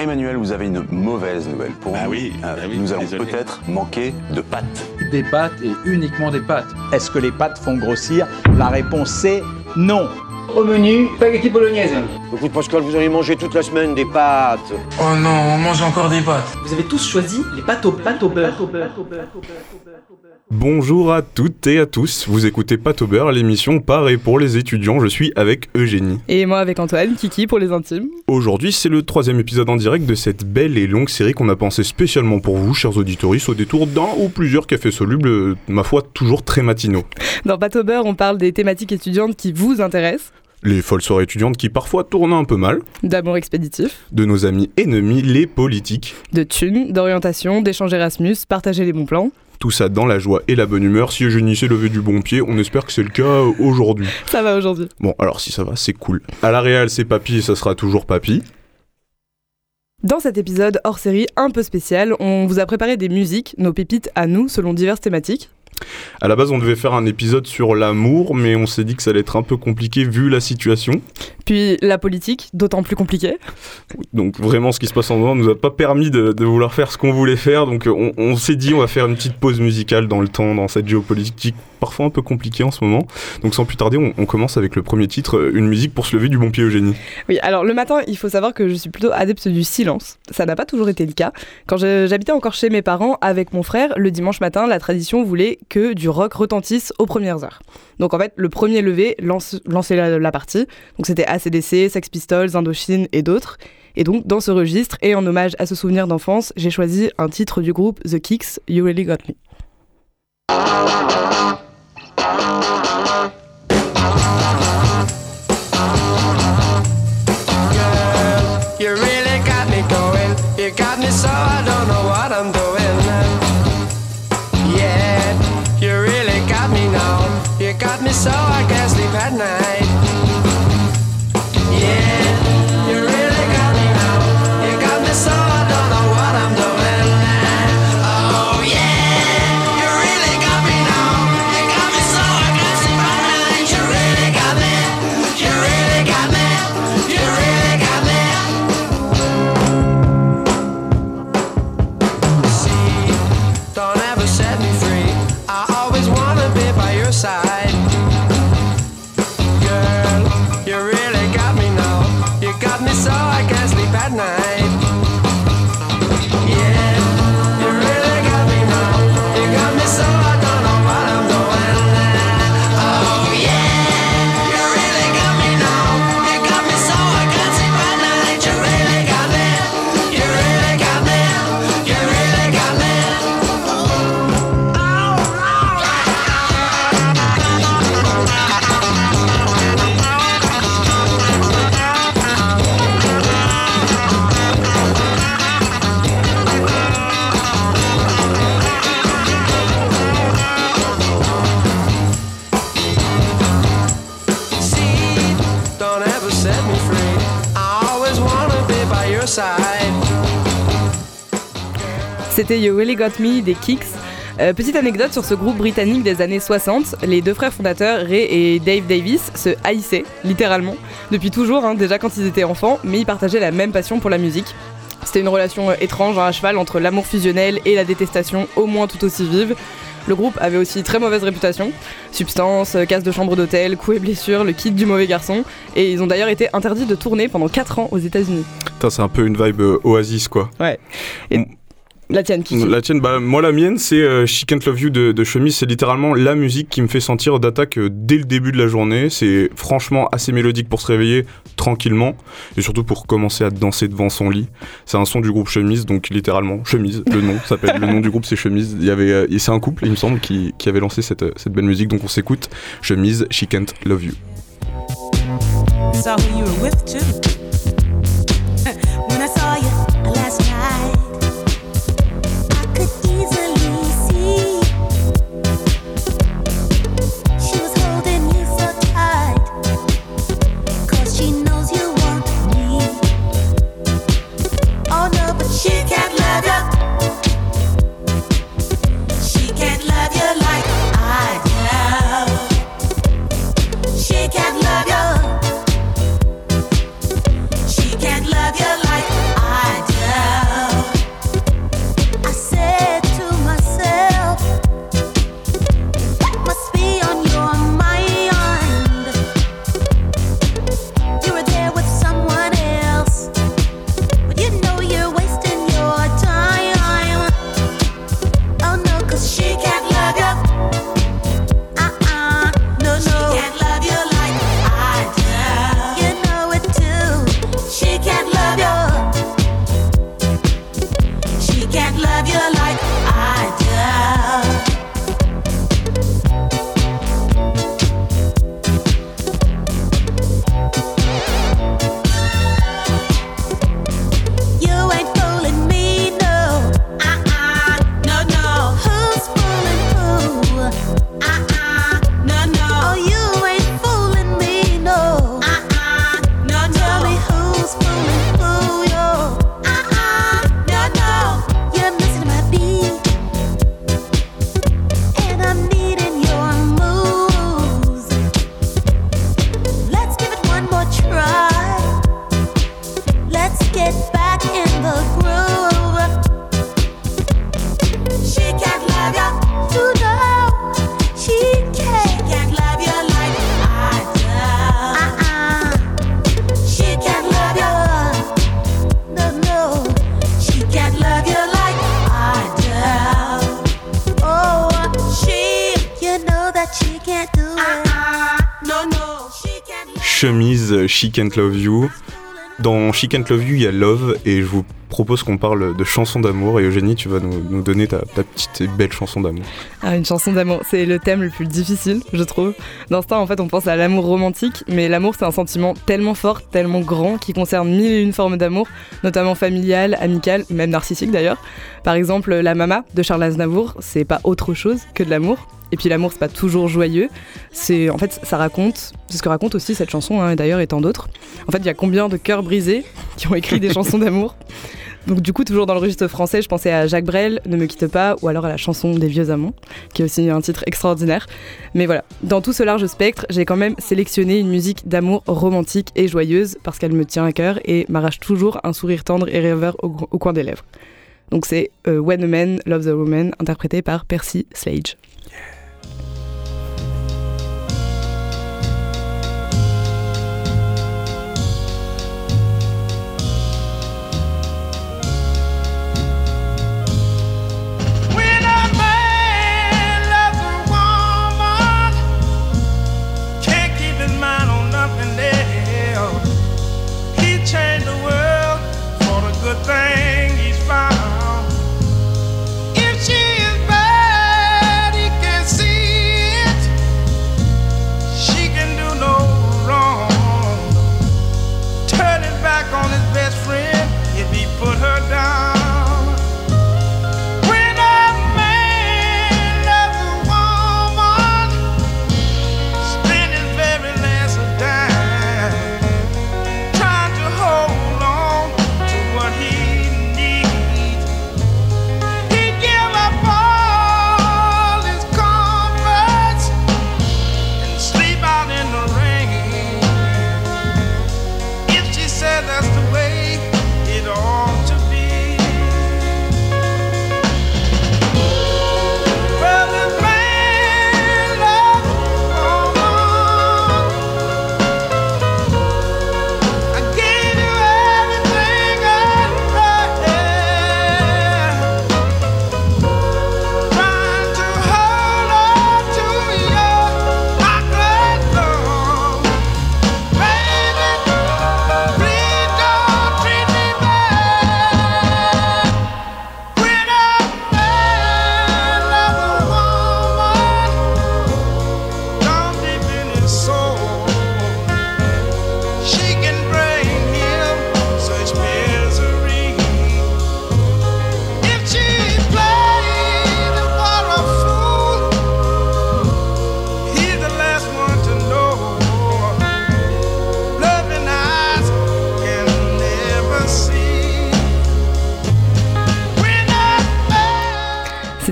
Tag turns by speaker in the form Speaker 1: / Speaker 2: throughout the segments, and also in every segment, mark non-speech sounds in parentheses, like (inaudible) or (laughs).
Speaker 1: Emmanuel, vous avez une mauvaise nouvelle pour
Speaker 2: Bah
Speaker 1: nous.
Speaker 2: oui,
Speaker 1: Euh,
Speaker 2: bah oui,
Speaker 1: nous allons peut-être manquer de pâtes.
Speaker 3: Des pâtes et uniquement des pâtes.
Speaker 4: Est-ce que les pâtes font grossir La réponse c'est non.
Speaker 5: Au menu, spaghetti bolognaise.
Speaker 6: Écoute Pascal, vous allez manger toute la semaine des pâtes.
Speaker 7: Oh non, on mange encore des pâtes.
Speaker 5: Vous avez tous choisi les pâtes au, pâtes au beurre.
Speaker 8: Bonjour à toutes et à tous, vous écoutez Pâte au beurre, l'émission par et pour les étudiants, je suis avec Eugénie.
Speaker 9: Et moi avec Antoine, Kiki pour les intimes.
Speaker 8: Aujourd'hui c'est le troisième épisode en direct de cette belle et longue série qu'on a pensée spécialement pour vous, chers auditoristes, au détour d'un ou plusieurs cafés solubles, ma foi toujours très matinaux.
Speaker 9: Dans Pâte au beurre, on parle des thématiques étudiantes qui vous intéressent,
Speaker 8: Les folles soirées étudiantes qui parfois tournent un peu mal,
Speaker 9: d'amour expéditif,
Speaker 8: de nos amis ennemis, les politiques,
Speaker 9: de thunes, d'orientation, d'échanges Erasmus, partager les bons plans.
Speaker 8: tout ça dans la joie et la bonne humeur. Si Eugénie s'est levé du bon pied, on espère que c'est le cas euh, aujourd'hui.
Speaker 9: Ça va aujourd'hui.
Speaker 8: Bon, alors si ça va, c'est cool. À la réal, c'est papy et ça sera toujours papy.
Speaker 9: Dans cet épisode hors série un peu spécial, on vous a préparé des musiques, nos pépites à nous, selon diverses thématiques.
Speaker 8: À la base, on devait faire un épisode sur l'amour, mais on s'est dit que ça allait être un peu compliqué vu la situation.
Speaker 9: Puis la politique, d'autant plus compliquée.
Speaker 8: Donc vraiment, ce qui se passe en ce moment nous a pas permis de, de vouloir faire ce qu'on voulait faire. Donc on, on s'est dit, on va faire une petite pause musicale dans le temps, dans cette géopolitique parfois un peu compliquée en ce moment. Donc sans plus tarder, on, on commence avec le premier titre, euh, une musique pour se lever du bon pied, Eugénie.
Speaker 9: Oui, alors le matin, il faut savoir que je suis plutôt adepte du silence. Ça n'a pas toujours été le cas. Quand j'habitais encore chez mes parents avec mon frère, le dimanche matin, la tradition voulait que du rock retentisse aux premières heures. Donc en fait, le premier levé lance, lançait la, partie. Donc c'était ACDC, Sex Pistols, Indochine et d'autres. Et donc dans ce registre, et en hommage à ce souvenir d'enfance, j'ai choisi un titre du groupe The Kicks, You Really Got Me. C'était You Really Got Me des Kicks. Euh, petite anecdote sur ce groupe britannique des années 60, les deux frères fondateurs, Ray et Dave Davis, se haïssaient, littéralement, depuis toujours, hein, déjà quand ils étaient enfants, mais ils partageaient la même passion pour la musique. C'était une relation euh, étrange, hein, à cheval entre l'amour fusionnel et la détestation, au moins tout aussi vive. Le groupe avait aussi très mauvaise réputation. Substance, euh, casse de chambre d'hôtel, coups et blessures, le kit du mauvais garçon. Et ils ont d'ailleurs été interdits de tourner pendant 4 ans aux États-Unis.
Speaker 8: Putain, c'est un peu une vibe euh, Oasis quoi.
Speaker 9: Ouais. Et. La tienne, Kiki.
Speaker 8: La tienne, bah, moi la mienne, c'est euh, She Can't Love You de, de Chemise. C'est littéralement la musique qui me fait sentir d'attaque euh, dès le début de la journée. C'est franchement assez mélodique pour se réveiller tranquillement et surtout pour commencer à danser devant son lit. C'est un son du groupe Chemise, donc littéralement Chemise. Le nom s'appelle. le nom du groupe c'est Chemise. Il y avait, euh, et c'est un couple, il me semble, qui, qui avait lancé cette, euh, cette belle musique. Donc on s'écoute Chemise, She Can't Love You.
Speaker 10: saw who you were with too. She Can't Love You.
Speaker 8: Dans She Can't Love You, il y a Love et je vous propose qu'on parle de chansons d'amour et Eugénie, tu vas nous, donner ta, petite et belle chanson d'amour.
Speaker 9: Ah, une chanson d'amour, c'est le thème le plus difficile, je trouve. Temps, en fait, on pense à l'amour romantique, mais l'amour, c'est un sentiment tellement fort, tellement grand, qui concerne mille et une formes d'amour, notamment familial, amical, même narcissique d'ailleurs. Par exemple, La Mama de Charles Aznavour, c'est pas autre chose que de l'amour. Et puis l'amour, c'est pas toujours joyeux. C'est, en fait, ça raconte, c'est ce que raconte aussi cette chanson, hein, et d'ailleurs, et tant d'autres. En fait, il y a combien de cœurs brisés qui ont écrit des (laughs) chansons d'amour? Donc du coup, toujours dans le registre français, je pensais à Jacques Brel, Ne me quitte pas, ou alors à la chanson des vieux amants, qui est aussi un titre extraordinaire. Mais voilà, dans tout ce large spectre, j'ai quand même sélectionné une musique d'amour romantique et joyeuse, parce qu'elle me tient à cœur et m'arrache toujours un sourire tendre et rêveur au, au coin des lèvres. Donc c'est euh, When a Man Loves a Woman, interprété par Percy Slade.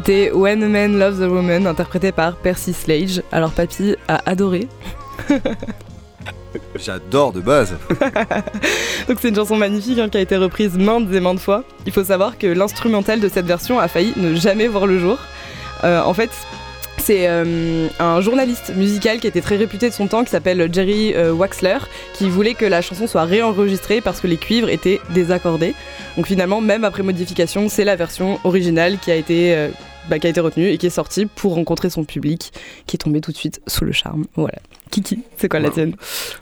Speaker 9: C'était When a Man Loves a Woman, interprété par Percy Slade. Alors Papy a adoré. (laughs)
Speaker 2: J'adore de base. (laughs)
Speaker 9: Donc c'est une chanson magnifique hein, qui a été reprise maintes et maintes fois. Il faut savoir que l'instrumental de cette version a failli ne jamais voir le jour. Euh, en fait, c'est euh, un journaliste musical qui était très réputé de son temps, qui s'appelle Jerry euh, Waxler, qui voulait que la chanson soit réenregistrée parce que les cuivres étaient désaccordés. Donc finalement, même après modification, c'est la version originale qui a été, bah, qui a été retenue et qui est sortie pour rencontrer son public, qui est tombé tout de suite sous le charme. Voilà. Kiki, c'est quoi la tienne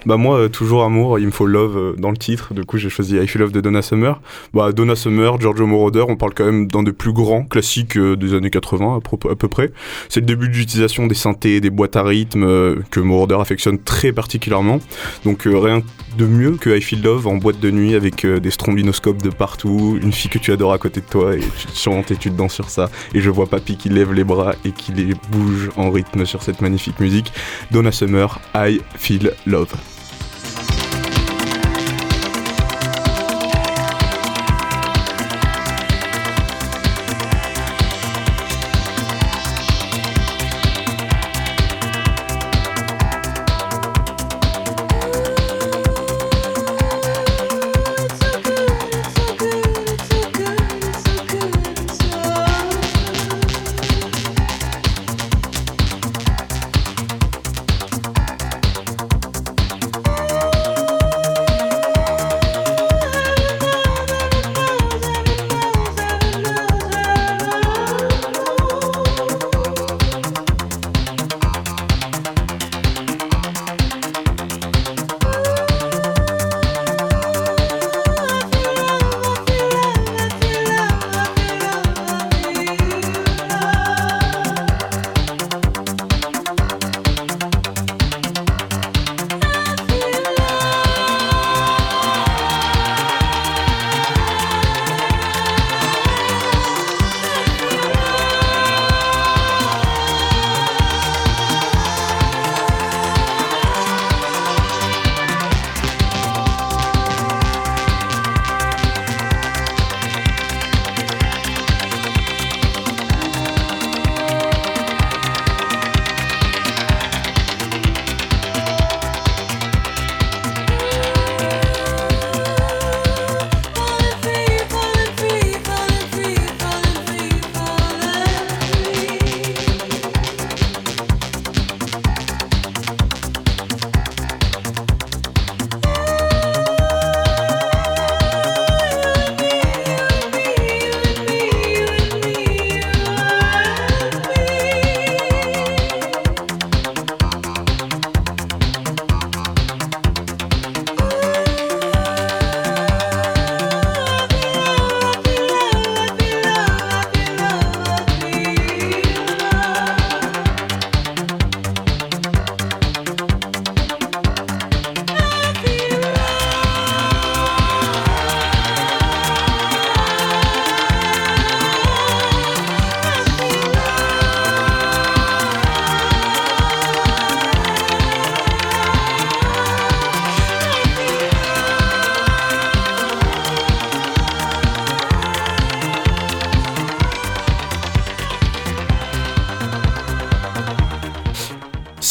Speaker 8: Bah moi, euh, toujours amour, il me faut love euh, dans le titre, du coup j'ai choisi I Feel Love de Donna Summer. Bah Donna Summer, Giorgio Moroder, on parle quand même d'un des plus grands classiques euh, des années 80 à, peu près. C'est le début de l'utilisation des synthés, des boîtes à rythme que Moroder affectionne très particulièrement. Donc rien de mieux que I Feel Love en boîte de nuit avec des strombinoscopes de partout, une fille que tu adores à côté de toi et tu te chantes et tu te danses sur ça. Et je vois Papy qui lève les bras et qui les bouge en rythme sur cette magnifique musique. Donna Summer, I Feel Love.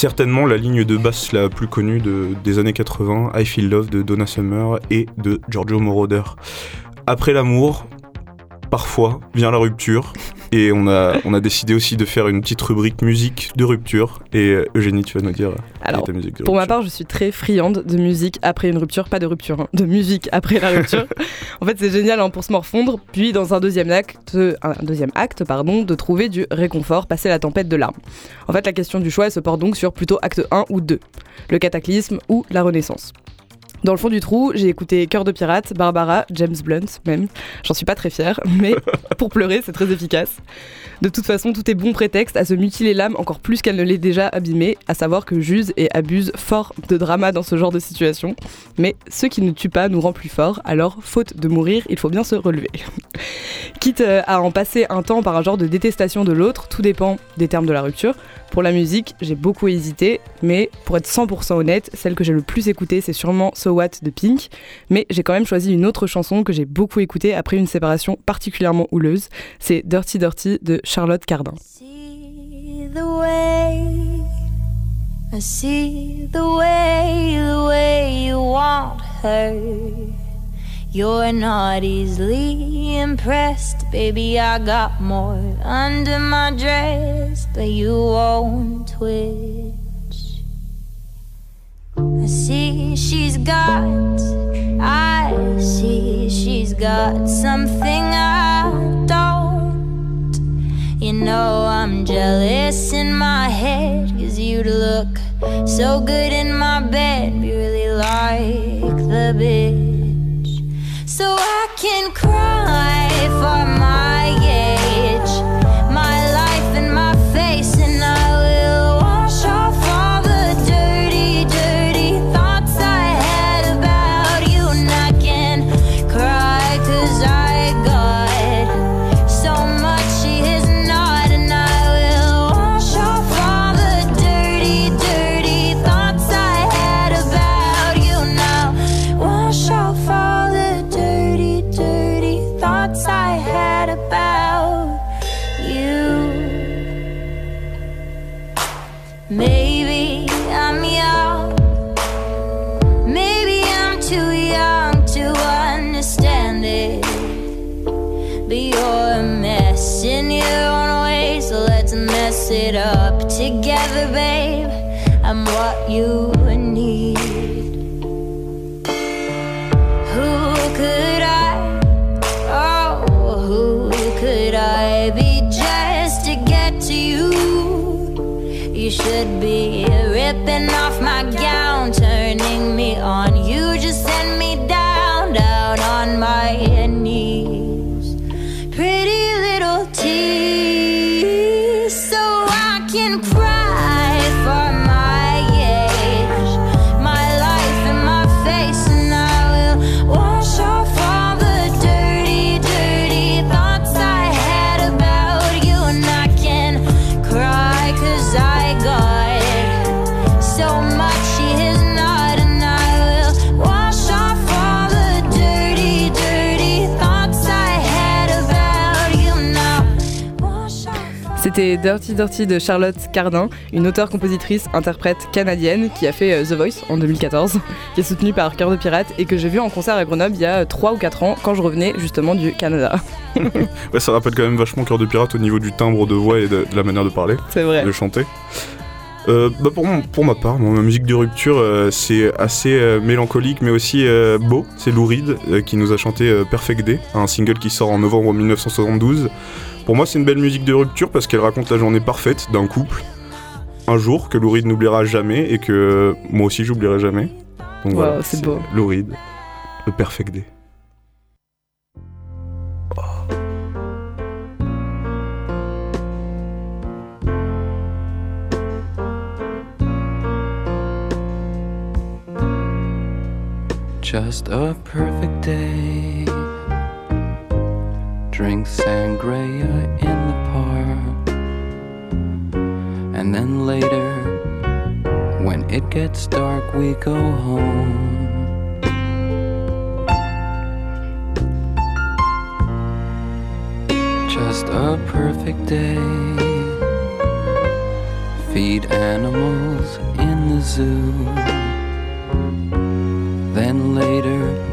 Speaker 8: Certainement la ligne de basse la plus connue de- des années 80, I Feel Love de Donna Summer et de Giorgio Moroder. Après l'amour, parfois vient la rupture. Et on a, on a décidé aussi de faire une petite rubrique musique de rupture. Et euh, Eugénie, tu vas nous dire euh,
Speaker 9: Alors,
Speaker 8: est ta musique de
Speaker 9: Pour ma part, je suis très friande de musique après une rupture, pas de rupture, hein, de musique après la rupture. (laughs) en fait, c'est génial hein, pour se morfondre, puis dans un deuxième acte, un deuxième acte, pardon, de trouver du réconfort, passer la tempête de larmes. En fait, la question du choix elle se porte donc sur plutôt acte 1 ou 2, le cataclysme ou la renaissance. Dans le fond du trou, j'ai écouté Cœur de pirate, Barbara, James Blunt même. J'en suis pas très fière, mais (laughs) pour pleurer, c'est très efficace. De toute façon, tout est bon prétexte à se mutiler l'âme encore plus qu'elle ne l'est déjà abîmée, à savoir que j'use et abuse fort de drama dans ce genre de situation. Mais ce qui ne tue pas nous rend plus forts, alors faute de mourir, il faut bien se relever. (laughs) Quitte à en passer un temps par un genre de détestation de l'autre, tout dépend des termes de la rupture. Pour la musique, j'ai beaucoup hésité, mais pour être 100% honnête, celle que j'ai le plus écoutée, c'est sûrement So What de Pink. Mais j'ai quand même choisi une autre chanson que j'ai beaucoup écoutée après une séparation particulièrement houleuse. C'est Dirty Dirty de Charlotte Cardin.
Speaker 10: You're not easily impressed. Baby I got more under my dress but you won't twitch. I see she's got I see she's got something I don't. You know I'm jealous in my head Cause you'd look so good in my bed. Be really like the bitch
Speaker 9: C'était Dirty Dirty de Charlotte Cardin, une auteure-compositrice interprète canadienne qui a fait euh, The Voice en 2014, qui est soutenue par Cœur de Pirate et que j'ai vu en concert à Grenoble il y a 3 ou 4 ans quand je revenais justement du Canada. (laughs)
Speaker 8: Ouais, ça rappelle quand même vachement Cœur de Pirate au niveau du timbre de voix et de, de la manière de parler,
Speaker 9: vrai.
Speaker 8: de chanter. Euh, bah pour, mon- pour ma part, ma musique de rupture, euh, c'est assez euh, mélancolique mais aussi euh, beau. C'est Lou Reed euh, qui nous a chanté euh, Perfect Day, un single qui sort en novembre 1972. Pour moi, c'est une belle musique de rupture parce qu'elle raconte la journée parfaite d'un couple. Un jour que Lou Reed n'oubliera jamais et que moi aussi j'oublierai jamais. Donc
Speaker 9: Wow,
Speaker 8: voilà,
Speaker 9: c'est beau.
Speaker 8: Lou Reed, le Perfect Day.
Speaker 2: Just a perfect day. Drink sangria in the park. And then later, when it gets dark, we go home. Just a perfect day.
Speaker 11: feed animals in the zoo. Then later,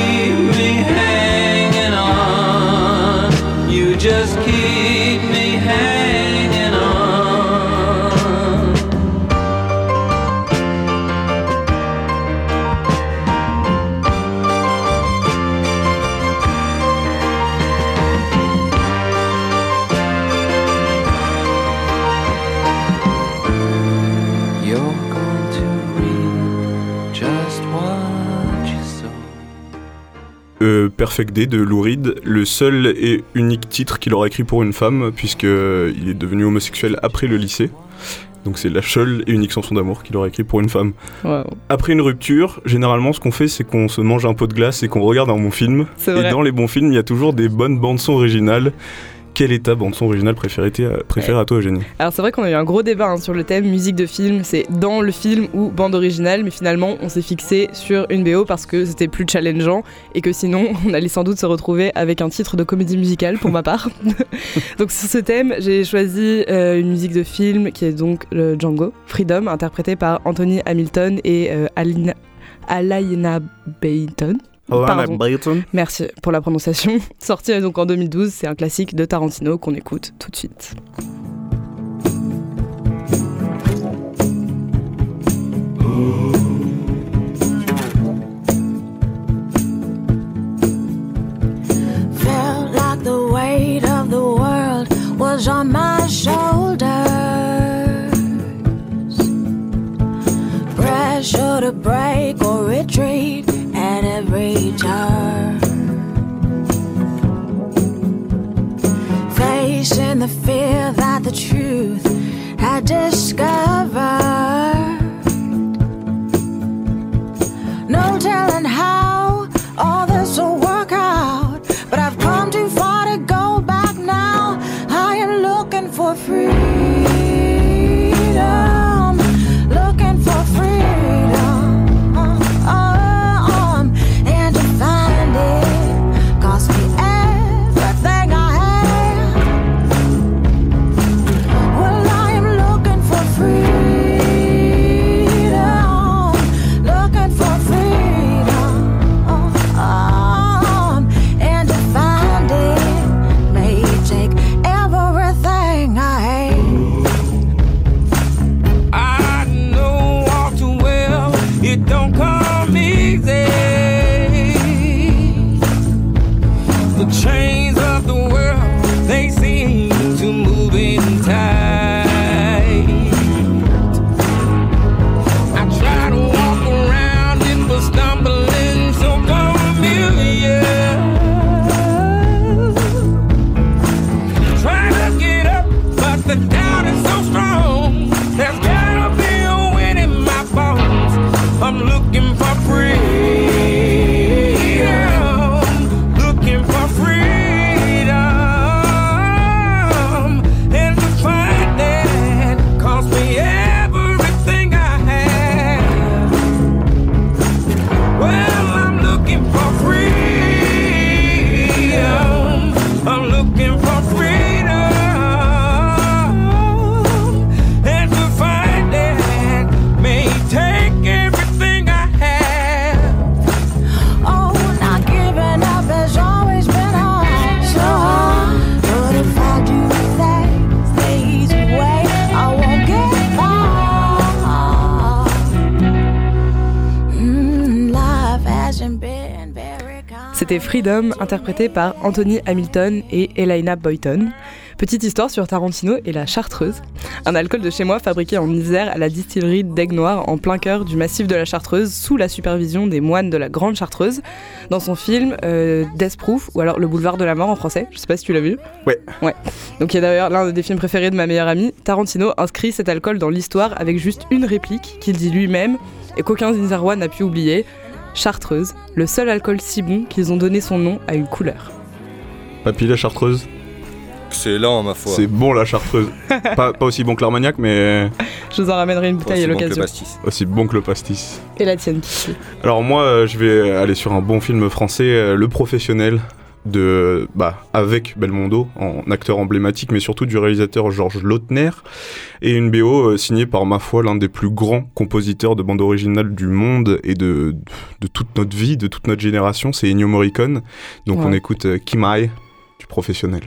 Speaker 8: Perfect Day de Lou Reed, le seul et unique titre qu'il aura écrit pour une femme, puisque euh, il est devenu homosexuel après le lycée. Donc c'est la seule et unique chanson d'amour qu'il aura écrit pour une femme.
Speaker 9: Wow.
Speaker 8: Après une rupture, généralement ce qu'on fait c'est qu'on se mange un pot de glace et qu'on regarde un bon film. Et dans les bons films, il y a toujours des bonnes bandes son originales. Quelle est ta bande son originale préférée, préférée à toi Eugénie
Speaker 9: Alors c'est vrai qu'on a eu un gros débat hein, sur le thème musique de film, c'est dans le film ou bande originale, mais finalement on s'est fixé sur une BO parce que c'était plus challengeant et que sinon (laughs) on allait sans doute se retrouver avec un titre de comédie musicale pour ma part. (laughs) donc sur ce thème, j'ai choisi euh, une musique de film qui est donc le Django, Freedom, interprété par Anthony Hamilton et euh, Alina, Alaina Bayton. Merci pour la prononciation. (laughs) Sorti euh, donc en 2012, c'est un classique de Tarantino qu'on écoute tout de suite.
Speaker 12: Felt like the weight of the world was on my shoulders. Pressure to break or retreat in the fear that the truth I
Speaker 9: discovered. Freedom, interprété par Anthony Hamilton et Elena Boyton. Petite histoire sur Tarantino et la Chartreuse, un alcool de chez moi fabriqué en Isère à la distillerie d'Aigle Noir en plein cœur du massif de la Chartreuse sous la supervision des moines de la Grande Chartreuse dans son film euh, Death Proof ou alors Le Boulevard de la Mort en français. Je sais pas si tu l'as vu.
Speaker 8: Ouais.
Speaker 9: Ouais. Donc il y a d'ailleurs l'un des films préférés de ma meilleure amie. Tarantino inscrit cet alcool dans l'histoire avec juste une réplique qu'il dit lui-même et qu'aucun Isérois n'a pu oublier. Chartreuse, le seul alcool si bon qu'ils ont donné son nom à une couleur.
Speaker 8: Papy, la chartreuse
Speaker 13: Excellent, ma foi.
Speaker 8: C'est bon la chartreuse. (laughs) pas, pas aussi bon que l'armagnac, mais
Speaker 9: Je vous en ramènerai une bouteille
Speaker 13: Aussi
Speaker 9: à
Speaker 13: bon que le
Speaker 9: l'occasion.
Speaker 13: pastis.
Speaker 8: aussi bon que le pastis.
Speaker 9: Et la tienne, Kiki.
Speaker 8: Alors moi, euh, je vais aller sur un bon film français, euh, Le Professionnel, de, bah, avec Belmondo, en acteur emblématique, mais surtout du réalisateur Georges Lautner, et une BO euh, signée par, ma foi, l'un des plus grands compositeurs de bande originale du monde et de, de toute notre vie, de toute notre génération, c'est Ennio Morricone. Donc on écoute euh, Kimai, du Professionnel.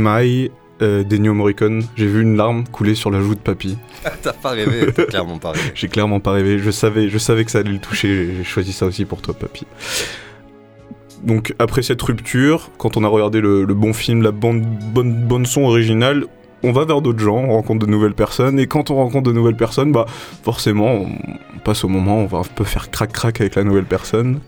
Speaker 8: Kimai, euh, d'Ennio Morricone. J'ai vu une larme couler sur la joue de Papy.
Speaker 13: T'as pas rêvé, (laughs) t'as clairement pas rêvé.
Speaker 8: J'ai clairement pas rêvé. Je savais, je savais que ça allait le toucher. J'ai choisi ça aussi pour toi, Papy. Donc après cette rupture, quand on a regardé le, le bon film, la bande, bonne, bonne son originale, on va vers d'autres gens, on rencontre de nouvelles personnes, et quand on rencontre de nouvelles personnes, bah forcément, on passe au moment où on va un peu faire crac-crac avec la nouvelle personne.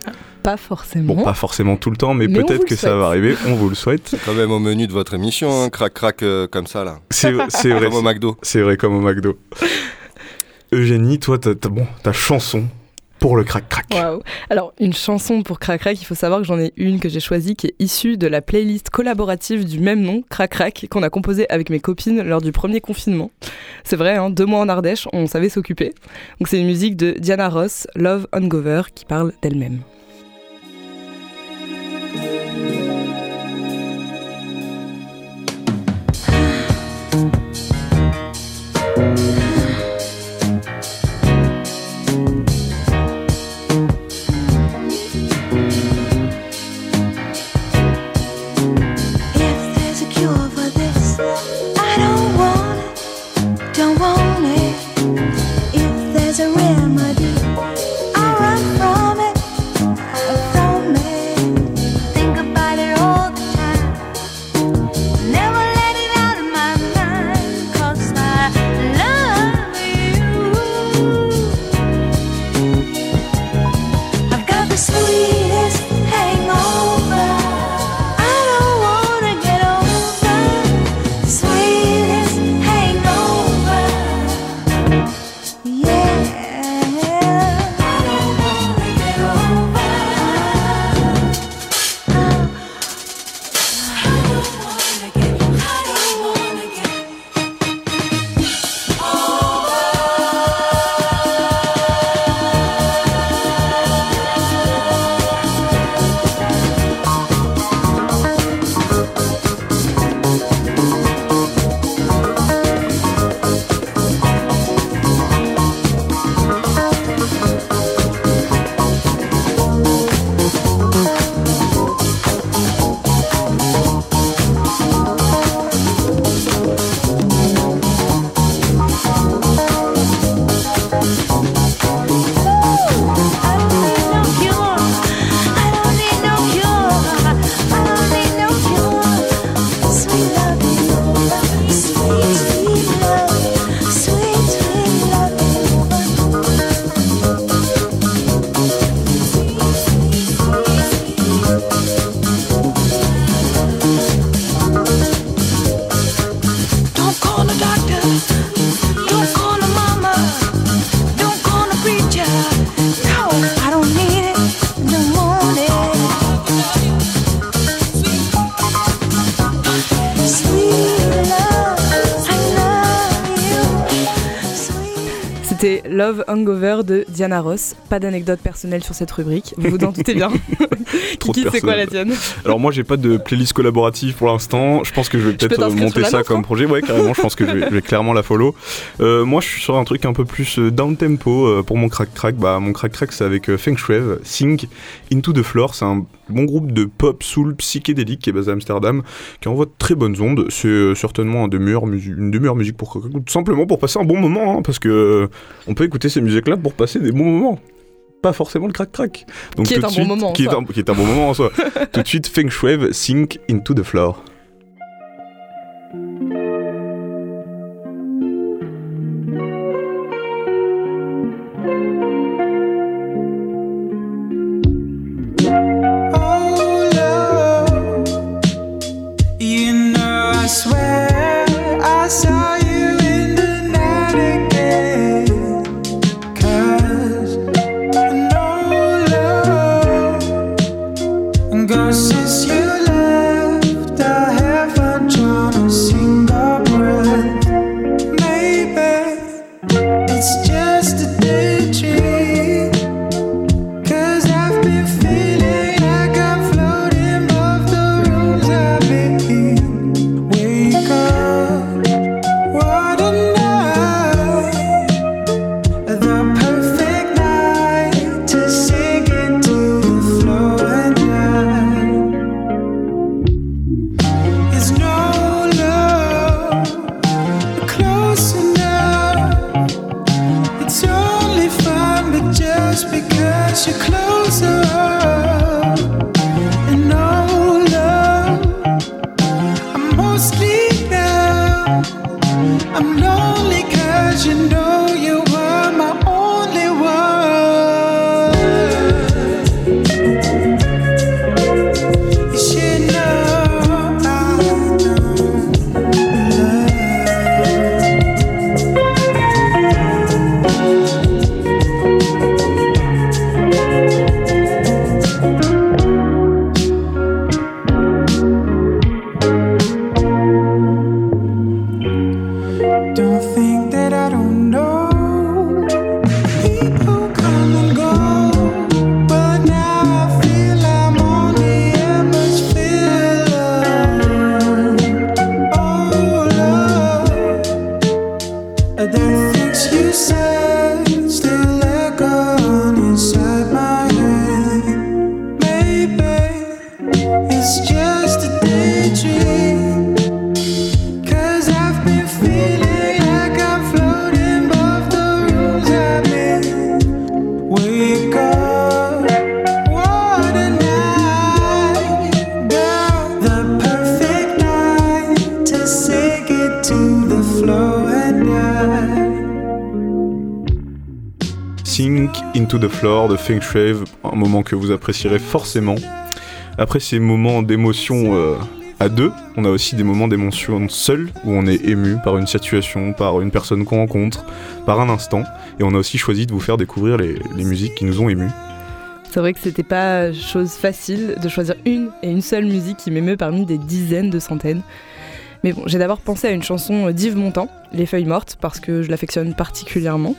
Speaker 9: Pas forcément.
Speaker 8: Bon, pas forcément tout le temps, mais,
Speaker 9: on
Speaker 8: peut-être que ça va arriver, on vous le souhaite. (laughs)
Speaker 13: Quand même au menu de votre émission, hein, crac crac euh, comme ça là.
Speaker 8: C'est c'est vrai,
Speaker 13: Comme au McDo.
Speaker 8: c'est vrai comme au McDo. Eugénie, toi, t'as t'as- bon, ta chanson pour le crac-crac.
Speaker 9: Waouh. Alors, une chanson pour Crac Crac, il faut savoir que j'en ai une que j'ai choisie qui est issue de la playlist collaborative du même nom, Crac Crac, qu'on a composée avec mes copines lors du premier confinement. C'est vrai, hein, deux mois en Ardèche, on savait s'occuper. Donc, c'est une musique de Diana Ross, Love Ungover, qui parle d'elle-même. C'était Love Hangover de Diana Ross. Pas d'anecdote personnelle sur cette rubrique, vous vous en doutez bien. (laughs)
Speaker 14: Trop
Speaker 9: Kiki, c'est quoi la tienne
Speaker 14: Alors moi j'ai pas de playlist collaborative pour l'instant. Je pense que je vais peut-être euh, monter ça comme
Speaker 9: hein.
Speaker 14: projet. Ouais carrément. Je pense que je vais, je vais clairement la follow. Euh, moi je suis sur un truc un peu plus euh, down tempo pour mon crack crack. Bah mon crack crack c'est avec Feng Shui, Sing Into the Floor. C'est un bon groupe de pop soul psychédélique qui est basé à Amsterdam, qui envoie de très bonnes ondes. C'est certainement un des meilleurs musi- une des meilleures musiques pour tout simplement pour passer un bon moment, hein, parce que on peut écouter ces musiques-là pour passer des bons moments. Pas forcément le crack crack. Donc
Speaker 9: Qui est un bon moment en
Speaker 14: qui est un- qui est un bon moment en soi. (laughs) tout de suite Feng Shui, Sink Into the Floor. De Feng Shui, un moment que vous apprécierez forcément. Après ces moments d'émotion euh, à deux, on a aussi des moments d'émotion seul, où on est ému par une situation, par une personne qu'on rencontre, par un instant. Et on a aussi choisi de vous faire découvrir les, les musiques qui nous ont émus.
Speaker 9: C'est vrai que c'était pas chose facile de choisir une et une seule musique qui m'émeut parmi des dizaines de centaines. Mais bon, j'ai d'abord pensé à une chanson d'Yves Montand, Les Feuilles Mortes, parce que je l'affectionne particulièrement.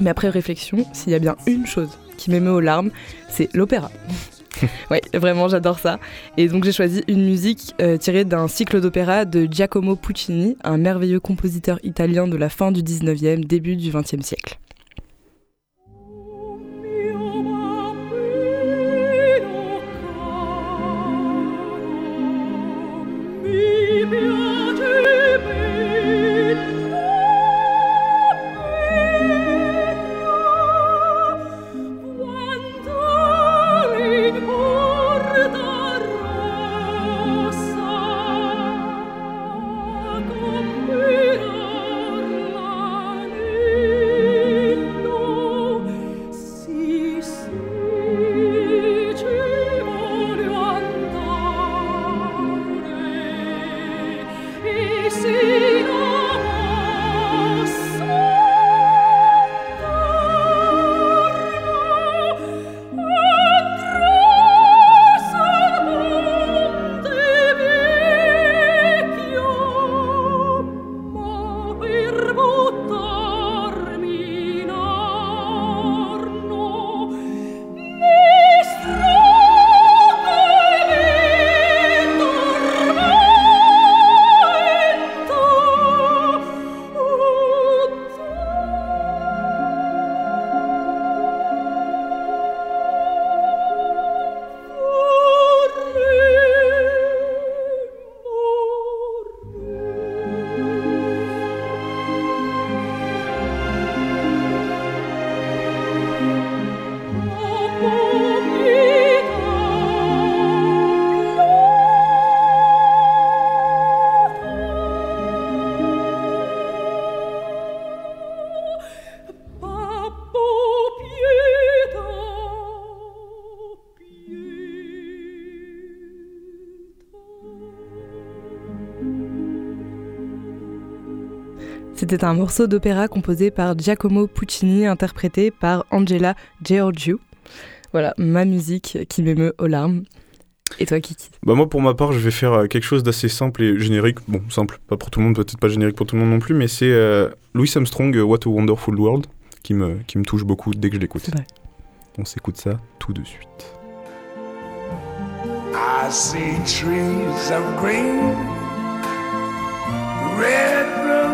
Speaker 9: Mais après réflexion, s'il y a bien une chose qui m'émeut aux larmes, c'est l'opéra. (laughs) ouais, vraiment, j'adore ça. Et donc j'ai choisi une musique euh, tirée d'un cycle d'opéra de Giacomo Puccini, un merveilleux compositeur italien de la fin du 19e, début du 20e siècle. C'était un morceau d'opéra composé par Giacomo Puccini, interprété par Angela Georgiou. Voilà, ma musique qui m'émeut aux larmes. Et toi, Kiki?
Speaker 8: Bah moi pour ma part je vais faire euh, quelque chose d'assez simple et générique. Bon simple, pas pour tout le monde, peut-être pas générique pour tout le monde non plus, mais c'est euh, Louis Armstrong, euh, What a Wonderful World, qui me, qui me touche beaucoup dès que je l'écoute.
Speaker 9: C'est vrai.
Speaker 8: On s'écoute ça tout de suite.
Speaker 15: I see trees of green, red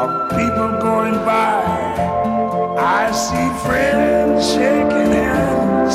Speaker 15: of people going by. I see friends shaking hands,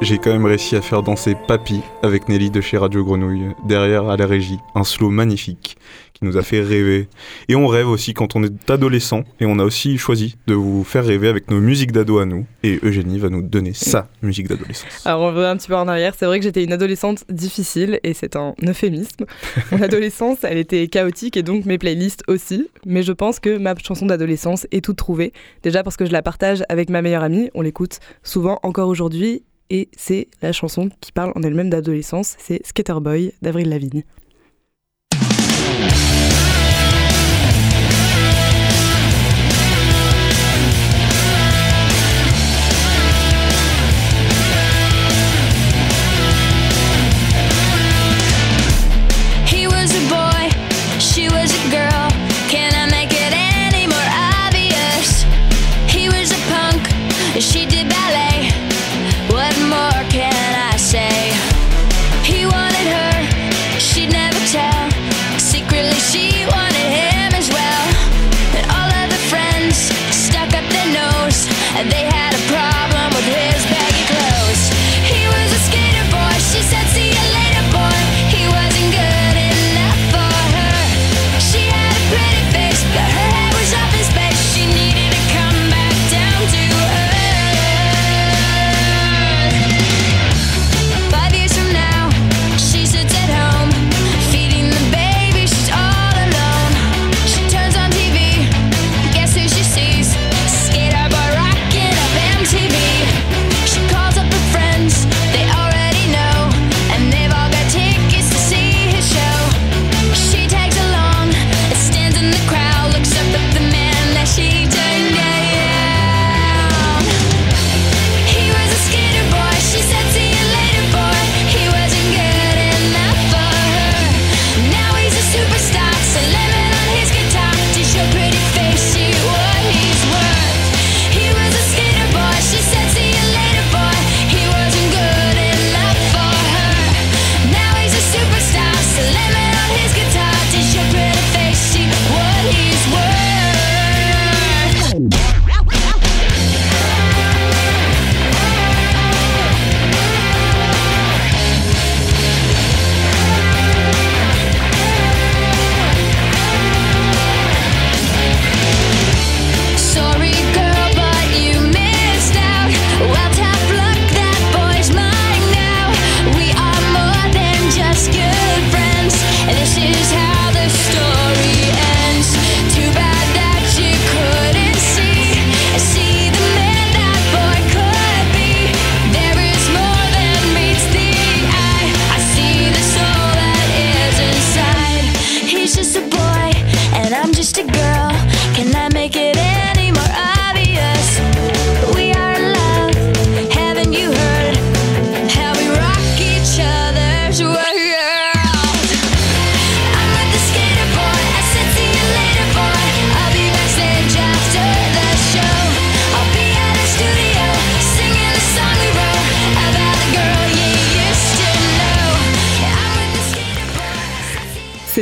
Speaker 8: J'ai quand même réussi à faire danser Papy avec Nelly de chez Radio Grenouille, derrière à la régie, un slow magnifique qui nous a fait rêver. Et on rêve aussi quand on est adolescent, et on a aussi choisi de vous faire rêver avec nos musiques d'ado à nous, et Eugénie va nous donner sa musique d'adolescence.
Speaker 9: Alors on revient un petit peu en arrière, c'est vrai que j'étais une adolescente difficile et c'est un euphémisme. (laughs) Mon adolescence, elle était chaotique et donc mes playlists aussi, mais je pense que ma chanson d'adolescence est toute trouvée. Déjà parce que je la partage avec ma meilleure amie, on l'écoute souvent encore aujourd'hui et c'est la chanson qui parle en elle-même d'adolescence, c'est Skater Boy d'Avril Lavigne.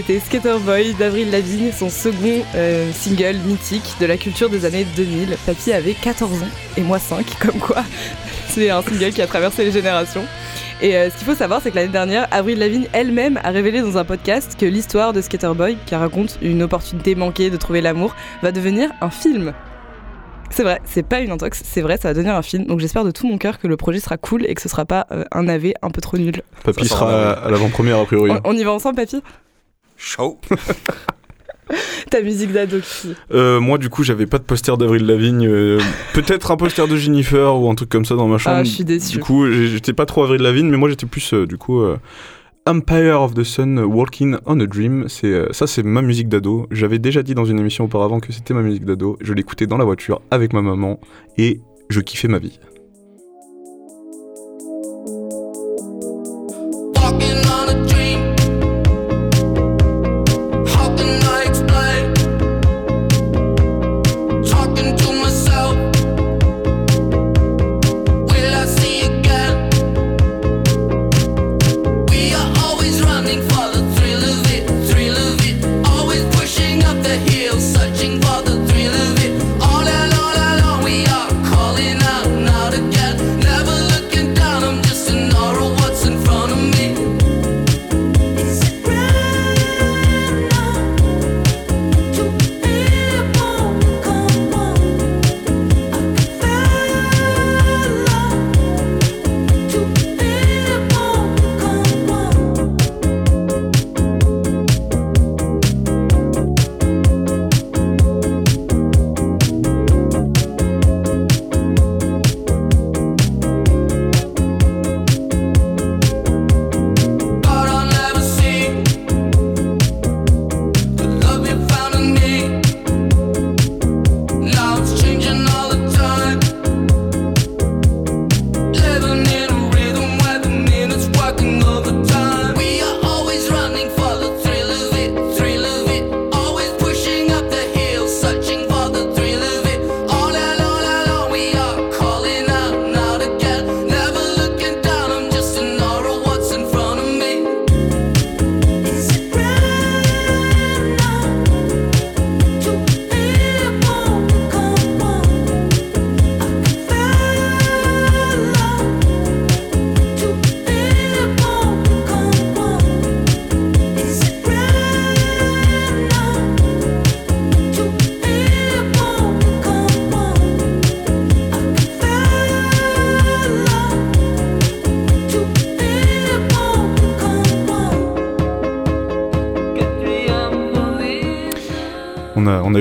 Speaker 9: C'était Skater Boy d'Avril Lavigne, son second euh, single mythique de la culture des années 2000. Papy avait 14 ans et moi 5, (laughs) comme quoi c'est un single qui a traversé les générations. Et euh, ce qu'il faut savoir, c'est que l'année dernière, Avril Lavigne elle-même a révélé dans un podcast que l'histoire de Skater Boy, qui raconte une opportunité manquée de trouver l'amour, va devenir un film. C'est vrai, c'est pas une intox, c'est vrai, ça va devenir un film. Donc j'espère de tout mon cœur que le projet sera cool et que ce sera pas euh, un AV un peu trop nul.
Speaker 8: Papy sera à l'avant-première a priori.
Speaker 9: On, on y va ensemble, papy?
Speaker 13: Chaud. (laughs)
Speaker 9: Ta musique d'ado qui
Speaker 8: Euh, moi, du coup, j'avais pas de poster d'Avril Lavigne. euh, (laughs) Peut-être un poster de Jennifer ou un truc comme ça dans ma chambre.
Speaker 9: Ah, je suis déçu.
Speaker 8: Du coup, j'étais pas trop Avril Lavigne, mais moi, j'étais plus, euh, du coup, euh, Empire of the Sun, Walking on a Dream. C'est euh, ça, c'est ma musique d'ado. J'avais déjà dit dans une émission auparavant que c'était ma musique d'ado. Je l'écoutais dans la voiture avec ma maman et je kiffais ma vie.
Speaker 7: Walking on a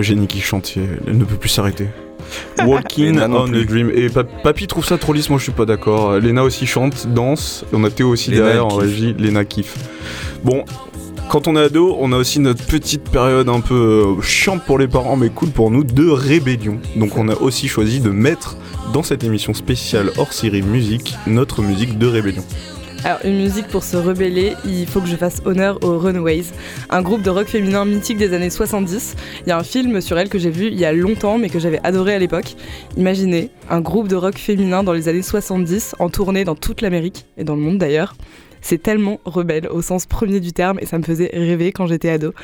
Speaker 8: Eugénie qui chante, et elle ne peut plus s'arrêter. (laughs) Walking on a. Dream. Et Pa- Papy trouve ça trop lisse, moi je suis pas d'accord. Léna aussi chante, danse. Et on a Théo aussi
Speaker 13: Léna,
Speaker 8: derrière en régie. Léna kiffe. Bon, quand on est ado, on a aussi notre petite période un peu euh, chiante pour les parents, mais cool pour nous, de rébellion. Donc on a aussi choisi de mettre dans cette émission spéciale hors série musique notre musique de rébellion.
Speaker 9: Alors, une musique pour se rebeller, il faut que je fasse honneur aux Runaways, un groupe de rock féminin mythique des années 70. Il y a un film sur elle que j'ai vu il y a longtemps, mais que j'avais adoré à l'époque. Imaginez un groupe de rock féminin dans les années 70, en tournée dans toute l'Amérique, et dans le monde d'ailleurs. C'est tellement rebelle au sens premier du terme et ça me faisait rêver quand j'étais ado.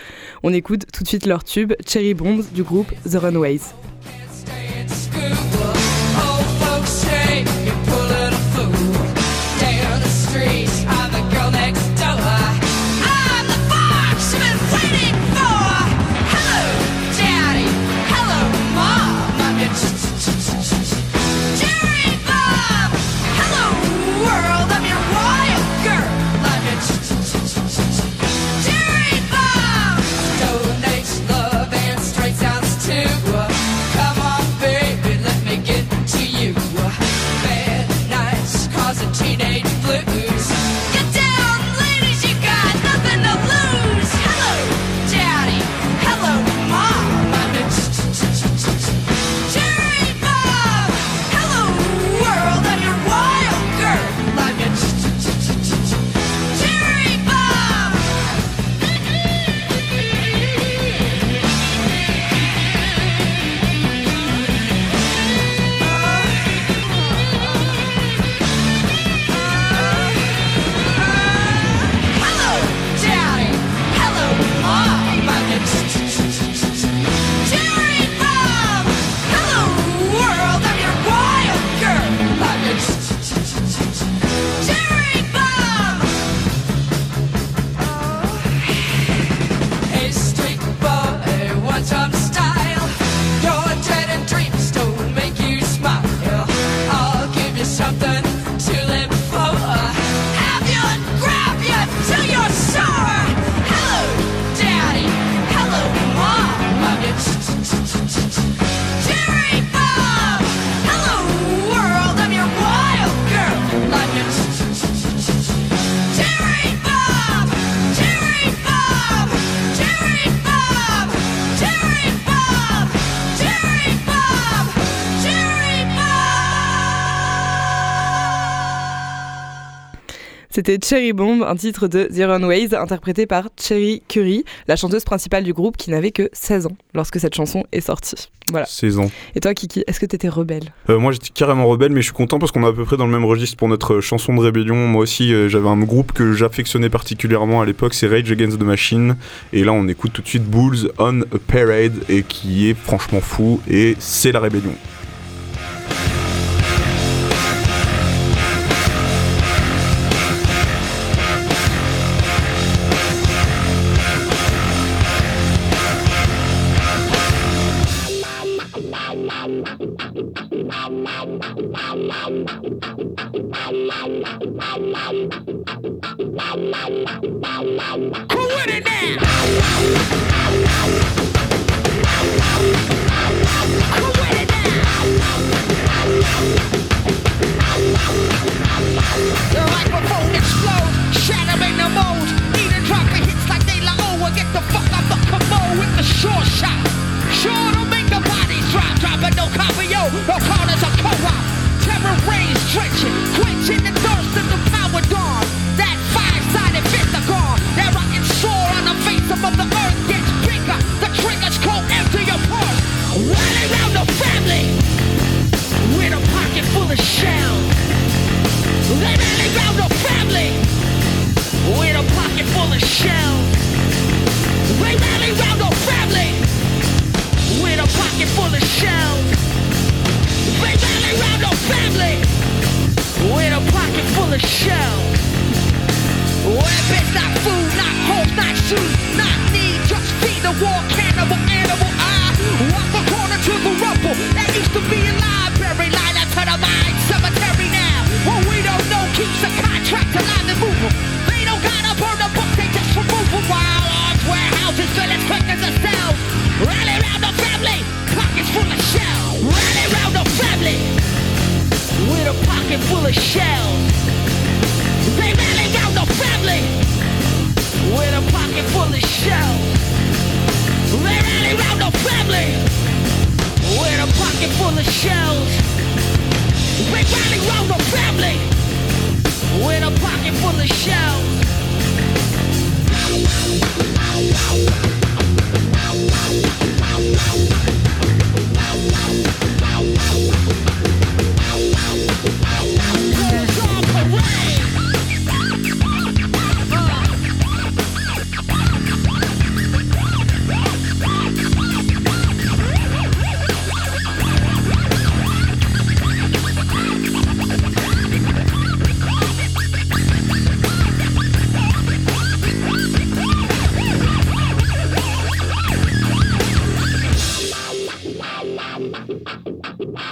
Speaker 9: On écoute tout de suite leur tube Cherry Bombs du groupe The Runaways. C'était Cherry Bomb, un titre de The Runways, interprété par Cherry Curry, la chanteuse principale du groupe qui n'avait que 16 ans lorsque cette chanson est sortie. Voilà.
Speaker 8: 16 ans.
Speaker 9: Et toi, Kiki, est-ce que t'étais rebelle?
Speaker 8: Euh, moi j'étais carrément rebelle, mais je suis content parce qu'on est à peu près dans le même registre pour notre euh, chanson de rébellion. Moi aussi, euh, j'avais un groupe que j'affectionnais particulièrement à l'époque, c'est Rage Against the Machine. Et là, on écoute tout de suite Bulls on a Parade, et qui est franchement fou, et c'est la rébellion.
Speaker 7: Short shot. Sure to make the bodies drop, dropping no copy, yo. No corners of co-op. Terror rains drenching, quenching the thirst of the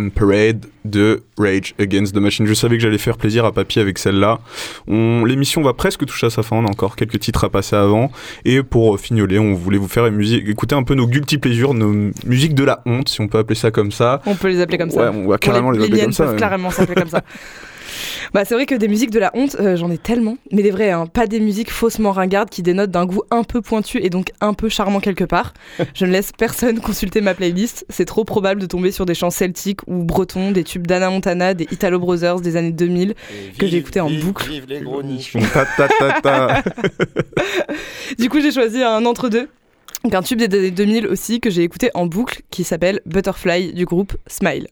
Speaker 7: on
Speaker 8: Parade de Rage Against the Machine. Je savais que j'allais faire plaisir à Papy avec celle-là. On... L'émission va presque toucher à sa fin, on a encore quelques titres à passer avant. Et pour euh, fignoler, on voulait vous faire une musique, écouter un peu nos guilty pleasures, nos musiques de la honte, si on peut appeler ça comme ça.
Speaker 9: On peut les appeler comme ça.
Speaker 8: Ouais, on va carrément les,
Speaker 9: les
Speaker 8: appeler
Speaker 9: liens
Speaker 8: comme ça.
Speaker 9: peuvent carrément s'appeler comme ça. (laughs) Bah, c'est vrai que des musiques de la honte, euh, j'en ai tellement, mais des vraies, hein, pas des musiques faussement ringardes qui dénotent d'un goût un peu pointu et donc un peu charmant quelque part. (laughs) Je ne laisse personne (laughs) consulter ma playlist, c'est trop probable de tomber sur des chants celtiques ou bretons, des tubes d'Anna Montana, des Italo Brothers des années 2000 que j'ai écouté en boucle.
Speaker 13: Vive les gros. (laughs)
Speaker 9: Du coup, j'ai choisi un entre-deux. Donc un tube des années 2000 aussi que j'ai écouté en boucle qui s'appelle Butterfly du groupe Smile.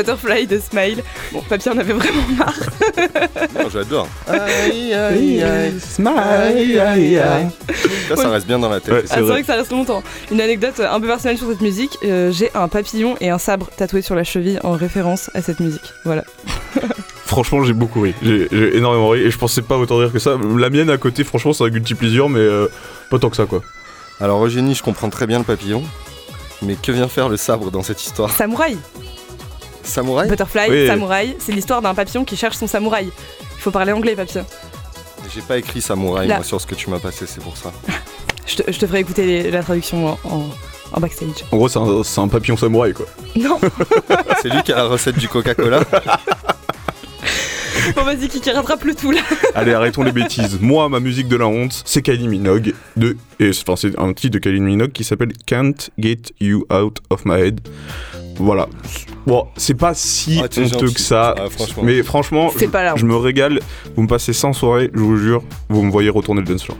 Speaker 9: Butterfly de Smile. Bon, Papy en avait vraiment marre. (laughs)
Speaker 13: Non, j'adore.
Speaker 8: Aïe, aïe, aïe, smile, aïe, aïe, aïe.
Speaker 13: Là, ça reste bien dans la tête.
Speaker 8: Ouais,
Speaker 9: Ah, c'est vrai que ça reste longtemps. Une anecdote un peu personnelle sur cette musique. euh, J'ai un papillon et un sabre tatoués sur la cheville en référence à cette musique. Voilà. (laughs)
Speaker 8: Franchement, j'ai beaucoup ri. J'ai j'ai énormément ri et je pensais pas autant rire que ça. La mienne à côté, franchement, c'est un guilty pleasure, mais euh, pas tant que ça, quoi.
Speaker 13: Alors, Eugénie, je comprends très bien le papillon. Mais que vient faire le sabre dans cette histoire?
Speaker 9: Samouraï.
Speaker 13: Samouraï
Speaker 9: Butterfly,
Speaker 13: Oui.
Speaker 9: samouraï. C'est l'histoire d'un papillon qui cherche son samouraï. Il faut parler anglais, papillon.
Speaker 13: J'ai pas écrit samouraï,
Speaker 9: Là.
Speaker 13: moi, sur ce que tu m'as passé, c'est pour ça. (laughs)
Speaker 9: Je te, je te ferai écouter les- la traduction en, en- en backstage.
Speaker 8: En gros, c'est un, papillon samouraï, quoi. (laughs)
Speaker 9: Non (laughs)
Speaker 13: c'est lui qui a la recette du Coca-Cola.
Speaker 9: Bon, vas-y, qui rattrape le tout là.
Speaker 8: Allez, arrêtons les bêtises. Moi, ma musique de la honte, c'est Kylie Minogue. De, et, enfin, c'est un titre de Kylie Minogue qui s'appelle Can't Get You Out of My Head. Voilà. Bon, c'est pas si
Speaker 13: Ah,
Speaker 8: honteux
Speaker 13: gentil.
Speaker 8: que ça.
Speaker 13: Ah, franchement.
Speaker 8: Mais franchement, je,
Speaker 9: pas
Speaker 8: je me régale. Vous me passez 100 soirées, je vous jure, vous me voyez retourner le dance floor.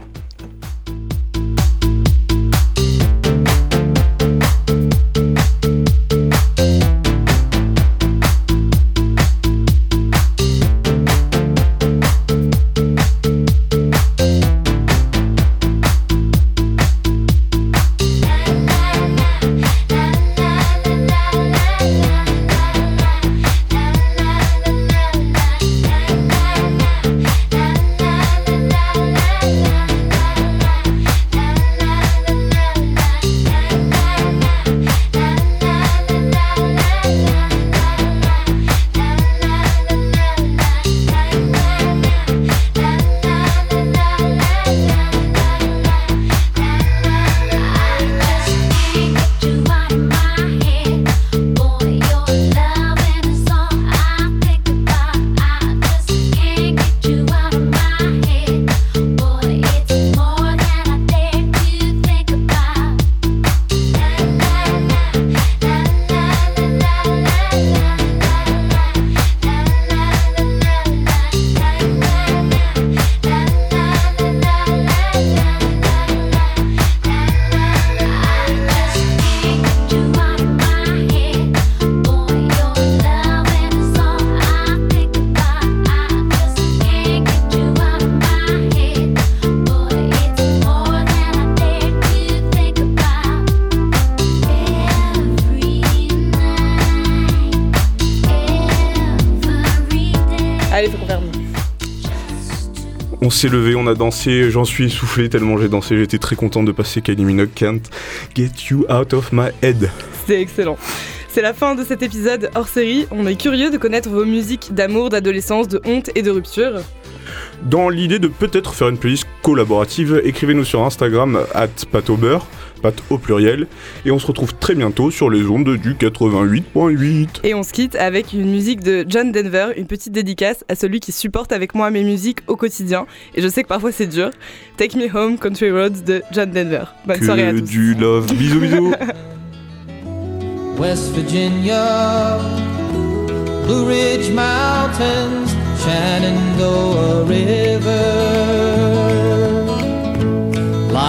Speaker 8: S'est levé, on a dansé, j'en suis essoufflé tellement j'ai dansé, j'étais très content de passer Kylie Minogue Can't Get You Out of My Head.
Speaker 9: C'était excellent. C'est la fin de cet épisode hors série. On est curieux de connaître vos musiques d'amour, d'adolescence, de honte et de rupture.
Speaker 8: Dans l'idée de peut-être faire une playlist collaborative, écrivez-nous sur Instagram at patober, pat au pluriel, et on se retrouve très bientôt sur les ondes du 88.8.
Speaker 9: Et on se quitte avec une musique de John Denver, une petite dédicace à celui qui supporte avec moi mes musiques au quotidien. Et je sais que parfois c'est dur. Take Me Home, Country Roads de John Denver. Bonne soirée à
Speaker 8: Que
Speaker 9: tous.
Speaker 8: du love, bisous bisous. (laughs)
Speaker 11: West Virginia, Blue Ridge Mountains, Shenandoah River.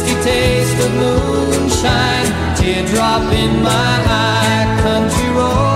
Speaker 11: misty taste of moonshine, teardrop in my eye, country road.